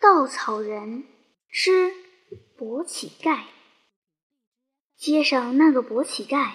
稻草人之跛乞丐。街上那个跛乞丐，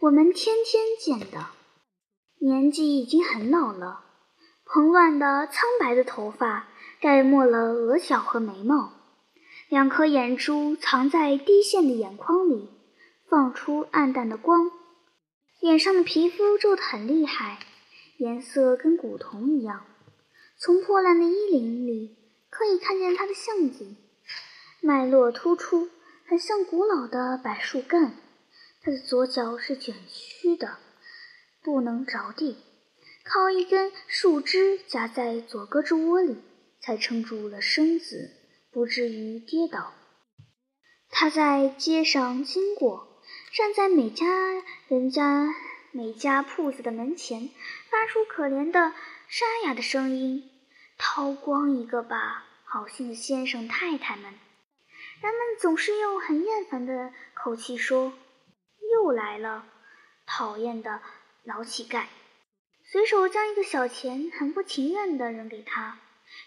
我们天天见的，年纪已经很老了，蓬乱的苍白的头发盖没了额角和眉毛，两颗眼珠藏在低陷的眼眶里，放出暗淡的光，脸上的皮肤皱得很厉害，颜色跟古铜一样。从破烂的衣领里可以看见他的相景，脉络突出，很像古老的柏树干。他的左脚是卷曲的，不能着地，靠一根树枝夹在左胳肢窝里，才撑住了身子，不至于跌倒。他在街上经过，站在每家人家每家铺子的门前，发出可怜的沙哑的声音。掏光一个吧，好心的先生太太们！人们总是用很厌烦的口气说：“又来了，讨厌的老乞丐！”随手将一个小钱很不情愿地扔给他，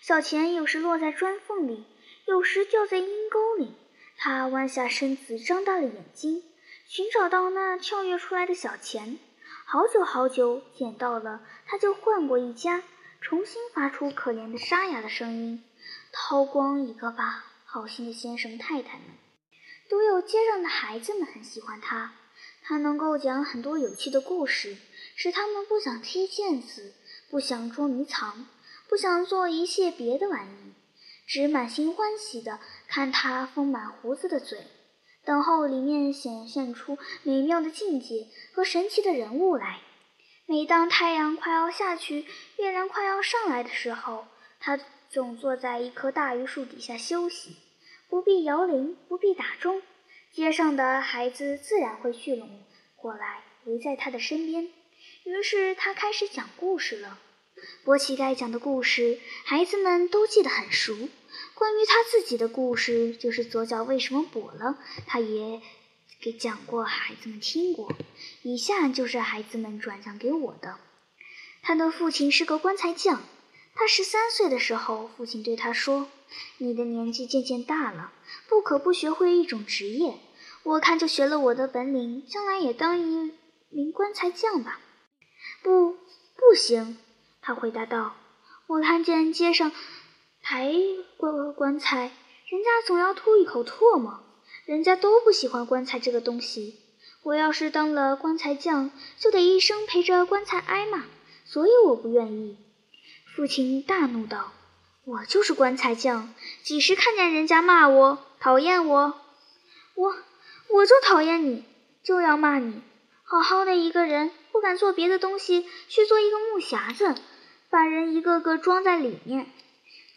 小钱有时落在砖缝里，有时掉在阴沟里。他弯下身子，张大了眼睛，寻找到那跳跃出来的小钱。好久好久，捡到了，他就换过一家。重新发出可怜的沙哑的声音，掏光一个吧，好心的先生太太们。独有街上的孩子们很喜欢他，他能够讲很多有趣的故事，使他们不想踢毽子，不想捉迷藏，不想做一切别的玩意，只满心欢喜的看他丰满胡子的嘴，等候里面显现出美妙的境界和神奇的人物来。每当太阳快要下去，月亮快要上来的时候，他总坐在一棵大榆树底下休息，不必摇铃，不必打钟，街上的孩子自然会聚拢过来，围在他的身边。于是他开始讲故事了。波乞丐讲的故事，孩子们都记得很熟。关于他自己的故事，就是左脚为什么跛了，他也。给讲过，孩子们听过。以下就是孩子们转讲给我的。他的父亲是个棺材匠。他十三岁的时候，父亲对他说：“你的年纪渐渐大了，不可不学会一种职业。我看就学了我的本领，将来也当一名棺材匠吧。”“不，不行。”他回答道。“我看见街上抬棺棺材，人家总要吐一口唾沫。”人家都不喜欢棺材这个东西。我要是当了棺材匠，就得一生陪着棺材挨骂，所以我不愿意。父亲大怒道：“我就是棺材匠，几时看见人家骂我、讨厌我，我我就讨厌你，就要骂你。好好的一个人，不敢做别的东西，去做一个木匣子，把人一个个装在里面。”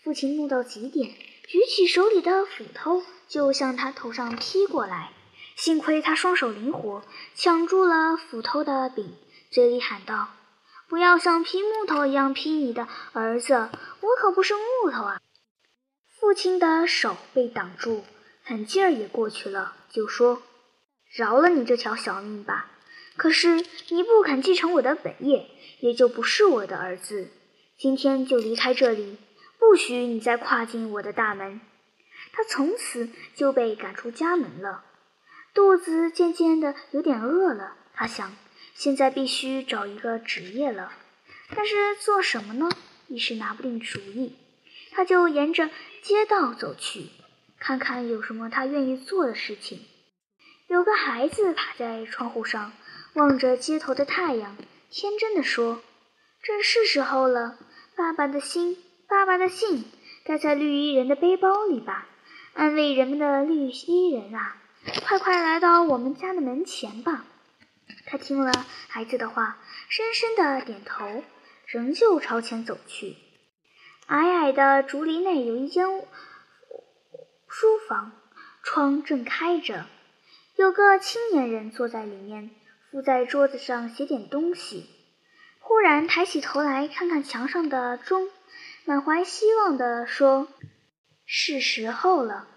父亲怒到极点，举起手里的斧头。就向他头上劈过来，幸亏他双手灵活，抢住了斧头的柄，嘴里喊道：“不要像劈木头一样劈你的儿子，我可不是木头啊！”父亲的手被挡住，狠劲儿也过去了，就说：“饶了你这条小命吧。可是你不肯继承我的本业，也就不是我的儿子。今天就离开这里，不许你再跨进我的大门。”他从此就被赶出家门了，肚子渐渐的有点饿了。他想，现在必须找一个职业了，但是做什么呢？一时拿不定主意。他就沿着街道走去，看看有什么他愿意做的事情。有个孩子趴在窗户上，望着街头的太阳，天真的说：“这是时候了，爸爸的心，爸爸的信，该在绿衣人的背包里吧。”安慰人们的绿衣人啊，快快来到我们家的门前吧！他听了孩子的话，深深的点头，仍旧朝前走去。矮矮的竹林内有一间书房，窗正开着，有个青年人坐在里面，伏在桌子上写点东西。忽然抬起头来看看墙上的钟，满怀希望地说。是时候了，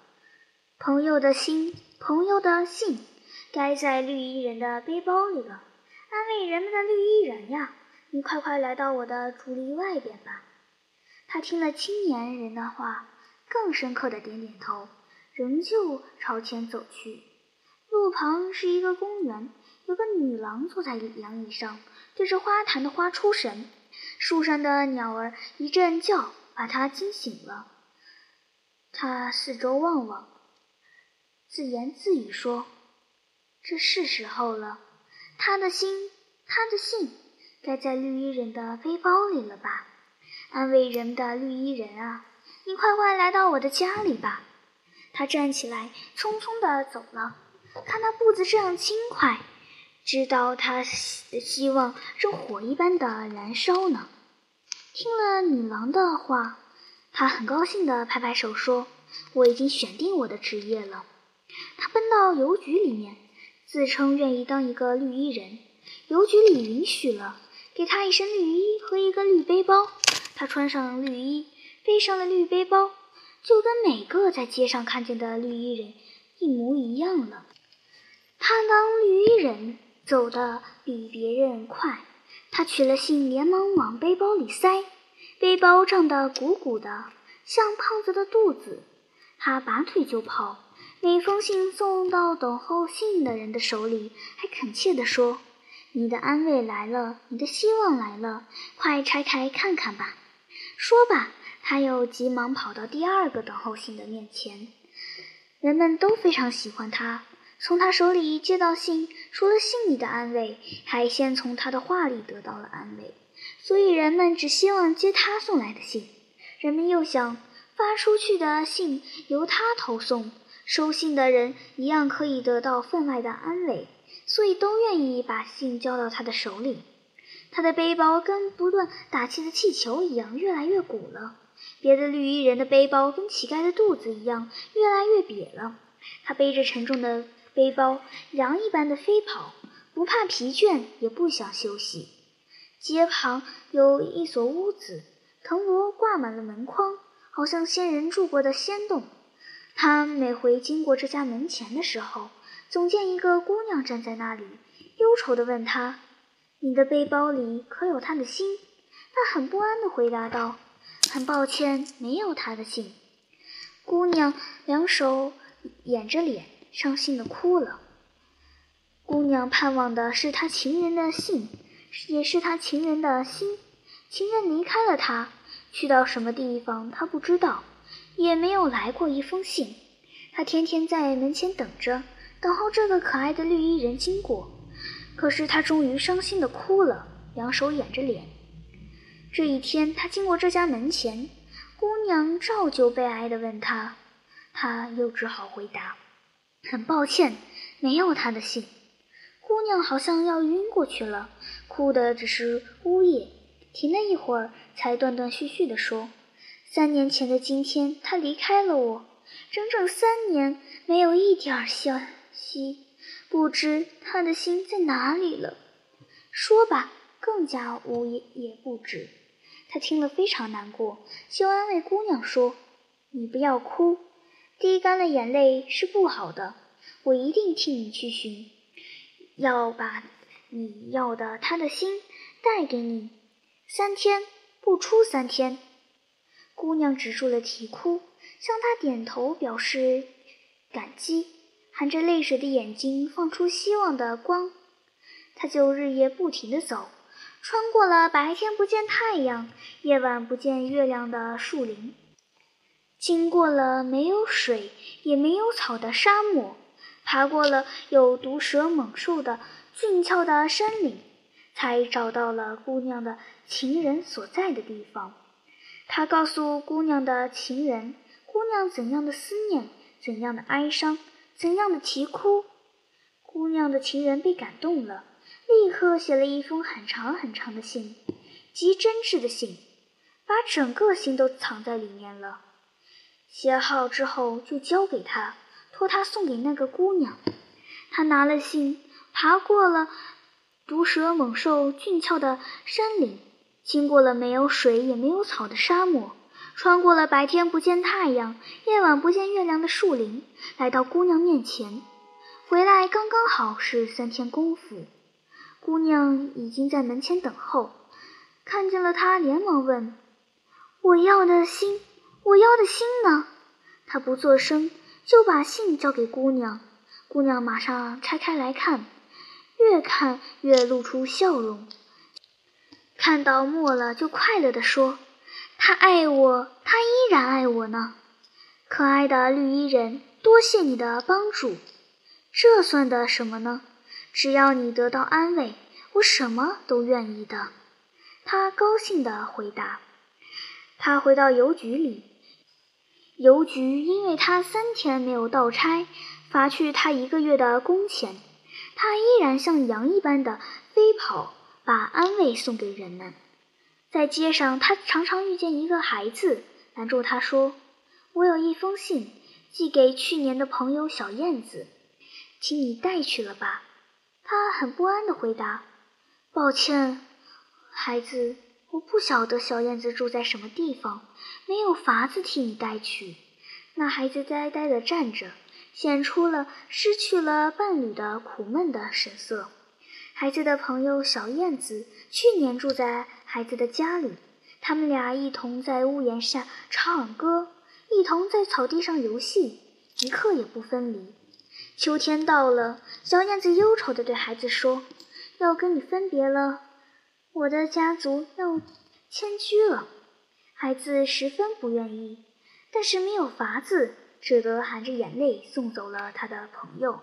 朋友的心，朋友的信，该在绿衣人的背包里了。安慰人们的绿衣人呀，你快快来到我的竹篱外边吧。他听了青年人的话，更深刻的点点头，仍旧朝前走去。路旁是一个公园，有个女郎坐在凉椅上，对着花坛的花出神。树上的鸟儿一阵叫，把她惊醒了。她四周望望，自言自语说：“这是时候了。他的心，他的信，该在绿衣人的背包里了吧？安慰人的绿衣人啊，你快快来到我的家里吧。”他站起来，匆匆地走了。看他步子这样轻快，知道他希望正火一般的燃烧呢。听了女郎的话，他很高兴地拍拍手说：“我已经选定我的职业了。”他奔到邮局里面，自称愿意当一个绿衣人。邮局里允许了，给他一身绿衣和一个绿背包。他穿上绿衣，背上了绿背包，就跟每个在街上看见的绿衣人一模一样了。他当绿衣人走得比别人快。他取了信，连忙往背包里塞，背包胀得鼓鼓的，像胖子的肚子。他拔腿就跑，每封信送到等候信的人的手里，还恳切地说：“你的安慰来了，你的希望来了，快拆开看看吧。”说罢，他又急忙跑到第二个等候信的面前。人们都非常喜欢他。从他手里接到信，除了信里的安慰，还先从他的话里得到了安慰，所以人们只希望接他送来的信。人们又想发出去的信由他投送，收信的人一样可以得到分外的安慰，所以都愿意把信交到他的手里。他的背包跟不断打气的气球一样，越来越鼓了；别的绿衣人的背包跟乞丐的肚子一样，越来越瘪了。他背着沉重的。背包羊一般的飞跑，不怕疲倦，也不想休息。街旁有一所屋子，藤萝挂满了门框，好像仙人住过的仙洞。他每回经过这家门前的时候，总见一个姑娘站在那里，忧愁地问他：“你的背包里可有他的心？”他很不安地回答道：“很抱歉，没有他的信。”姑娘两手掩着脸。伤心的哭了。姑娘盼望的是他情人的信，也是他情人的心。情人离开了她，去到什么地方，她不知道，也没有来过一封信。他天天在门前等着，等候这个可爱的绿衣人经过。可是他终于伤心的哭了，两手掩着脸。这一天，他经过这家门前，姑娘照旧悲哀的问他，他又只好回答。很抱歉，没有他的信。姑娘好像要晕过去了，哭的只是呜咽。停了一会儿，才断断续续地说：“三年前的今天，他离开了我，整整三年，没有一点消息，不知他的心在哪里了。”说吧，更加呜咽不止。他听了非常难过，就安慰姑娘说：“你不要哭。”滴干了眼泪是不好的，我一定替你去寻，要把你要的他的心带给你。三天不出三天，姑娘止住了啼哭，向他点头表示感激，含着泪水的眼睛放出希望的光。他就日夜不停地走，穿过了白天不见太阳、夜晚不见月亮的树林。经过了没有水也没有草的沙漠，爬过了有毒蛇猛兽的峻峭的山岭，才找到了姑娘的情人所在的地方。他告诉姑娘的情人，姑娘怎样的思念，怎样的哀伤，怎样的啼哭。姑娘的情人被感动了，立刻写了一封很长很长的信，极真挚的信，把整个心都藏在里面了。写好之后，就交给他，托他送给那个姑娘。他拿了信，爬过了毒蛇猛兽俊俏的山岭，经过了没有水也没有草的沙漠，穿过了白天不见太阳、夜晚不见月亮的树林，来到姑娘面前。回来刚刚好是三天功夫。姑娘已经在门前等候，看见了他，连忙问：“我要的心。”我要的心呢？他不作声，就把信交给姑娘。姑娘马上拆开来看，越看越露出笑容。看到末了，就快乐地说：“他爱我，他依然爱我呢。”可爱的绿衣人，多谢你的帮助。这算得什么呢？只要你得到安慰，我什么都愿意的。他高兴地回答。他回到邮局里，邮局因为他三天没有到差。罚去他一个月的工钱，他依然像羊一般的飞跑，把安慰送给人们。在街上，他常常遇见一个孩子，拦住他说：“我有一封信寄给去年的朋友小燕子，请你带去了吧。”他很不安地回答：“抱歉，孩子，我不晓得小燕子住在什么地方，没有法子替你带去。”那孩子呆呆地站着。显出了失去了伴侣的苦闷的神色。孩子的朋友小燕子去年住在孩子的家里，他们俩一同在屋檐下唱歌，一同在草地上游戏，一刻也不分离。秋天到了，小燕子忧愁地对孩子说：“要跟你分别了，我的家族要迁居了。”孩子十分不愿意，但是没有法子。只得含着眼泪送走了他的朋友。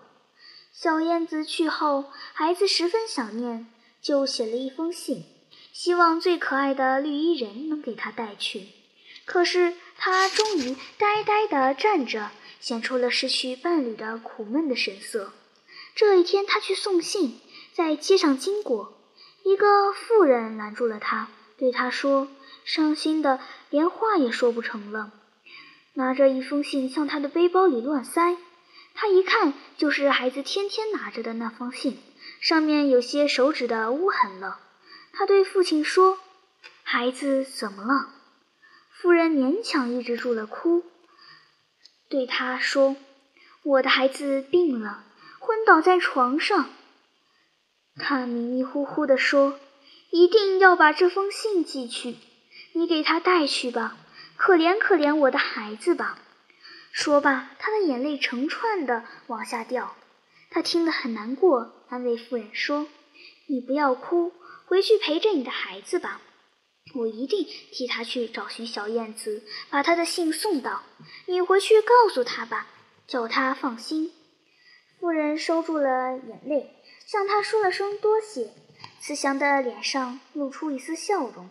小燕子去后，孩子十分想念，就写了一封信，希望最可爱的绿衣人能给他带去。可是他终于呆呆地站着，显出了失去伴侣的苦闷的神色。这一天，他去送信，在街上经过，一个妇人拦住了他，对他说：“伤心的连话也说不成了。”拿着一封信向他的背包里乱塞，他一看就是孩子天天拿着的那封信，上面有些手指的污痕了。他对父亲说：“孩子怎么了？”夫人勉强抑制住了哭，对他说：“我的孩子病了，昏倒在床上。”他迷迷糊糊地说：“一定要把这封信寄去，你给他带去吧。”可怜可怜我的孩子吧！说罢，他的眼泪成串的往下掉。他听得很难过，安慰妇人说：“你不要哭，回去陪着你的孩子吧。我一定替他去找寻小燕子，把他的信送到。你回去告诉他吧，叫他放心。”妇人收住了眼泪，向他说了声多谢，慈祥的脸上露出一丝笑容。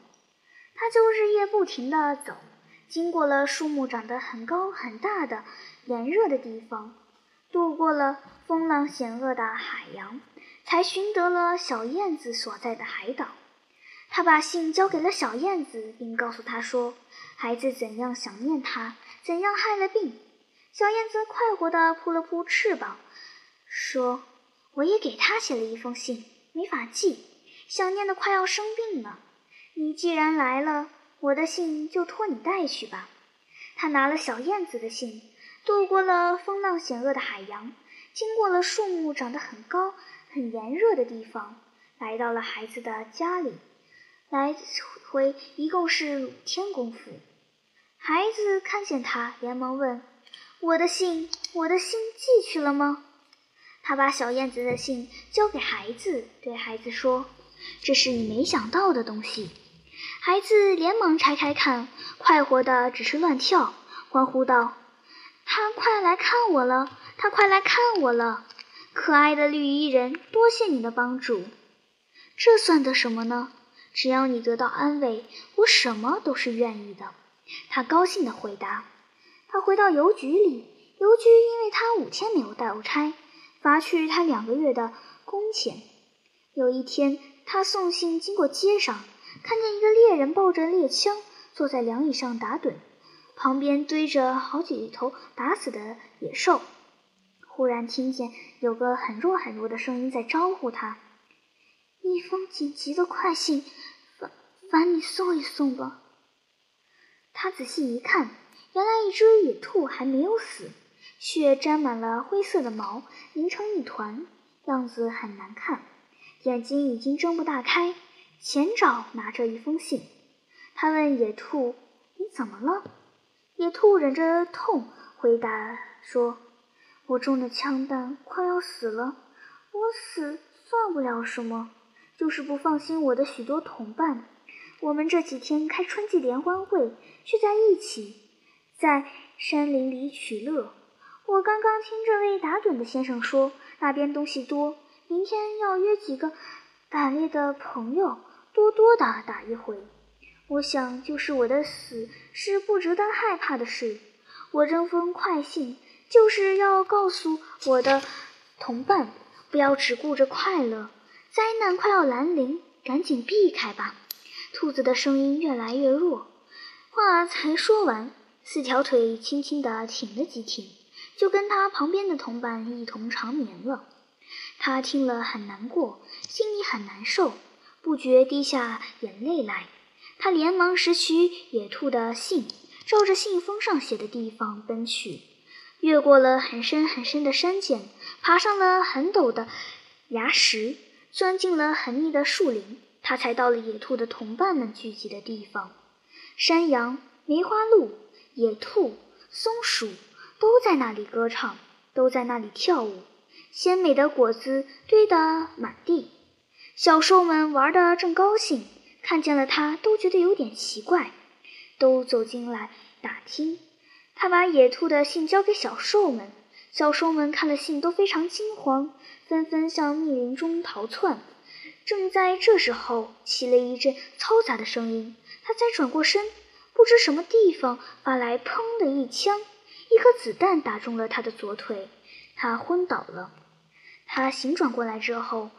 他就日夜不停地走。经过了树木长得很高很大的炎热的地方，渡过了风浪险恶的海洋，才寻得了小燕子所在的海岛。他把信交给了小燕子，并告诉她说：“孩子怎样想念他，怎样害了病。”小燕子快活地扑了扑翅膀，说：“我也给他写了一封信，没法寄，想念的快要生病了。你既然来了。”我的信就托你带去吧。他拿了小燕子的信，渡过了风浪险恶的海洋，经过了树木长得很高、很炎热的地方，来到了孩子的家里。来回一共是五天功夫。孩子看见他，连忙问：“我的信，我的信寄去了吗？”他把小燕子的信交给孩子，对孩子说：“这是你没想到的东西。”孩子连忙拆开看，快活的只是乱跳，欢呼道：“他快来看我了！他快来看我了！可爱的绿衣人，多谢你的帮助。这算得什么呢？只要你得到安慰，我什么都是愿意的。”他高兴地回答。他回到邮局里，邮局因为他五天没有到差，罚去他两个月的工钱。有一天，他送信经过街上。看见一个猎人抱着猎枪坐在凉椅上打盹，旁边堆着好几头打死的野兽。忽然听见有个很弱很弱的声音在招呼他：“一封紧急的快信，烦烦你送一送吧。”他仔细一看，原来一只野兔还没有死，血沾满了灰色的毛，凝成一团，样子很难看，眼睛已经睁不大开。前爪拿着一封信，他问野兔：“你怎么了？”野兔忍着痛，回答说：“我中的枪弹快要死了，我死算不了什么，就是不放心我的许多同伴。我们这几天开春季联欢会，聚在一起，在山林里取乐。我刚刚听这位打盹的先生说，那边东西多，明天要约几个打猎的朋友，多多的打一回。”我想，就是我的死是不值得害怕的事。我这封快信就是要告诉我的同伴，不要只顾着快乐，灾难快要来临，赶紧避开吧。兔子的声音越来越弱，话才说完，四条腿轻轻地挺了几挺，就跟他旁边的同伴一同长眠了。他听了很难过，心里很难受，不觉滴下眼泪来。他连忙拾取野兔的信，照着信封上写的地方奔去，越过了很深很深的山涧，爬上了很陡的崖石，钻进了很密的树林，他才到了野兔的同伴们聚集的地方。山羊、梅花鹿、野兔、松鼠都在那里歌唱，都在那里跳舞，鲜美的果子堆得满地，小兽们玩得正高兴。看见了他，都觉得有点奇怪，都走进来打听。他把野兔的信交给小兽们，小兽们看了信都非常惊慌，纷纷向密林中逃窜。正在这时候，起了一阵嘈杂的声音。他才转过身，不知什么地方发来“砰”的一枪，一颗子弹打中了他的左腿，他昏倒了。他醒转过来之后，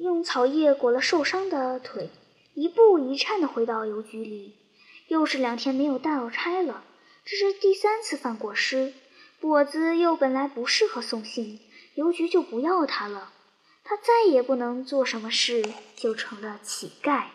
用草叶裹了受伤的腿。一步一颤地回到邮局里，又是两天没有到差了。这是第三次犯过失。跛子又本来不适合送信，邮局就不要他了。他再也不能做什么事，就成了乞丐。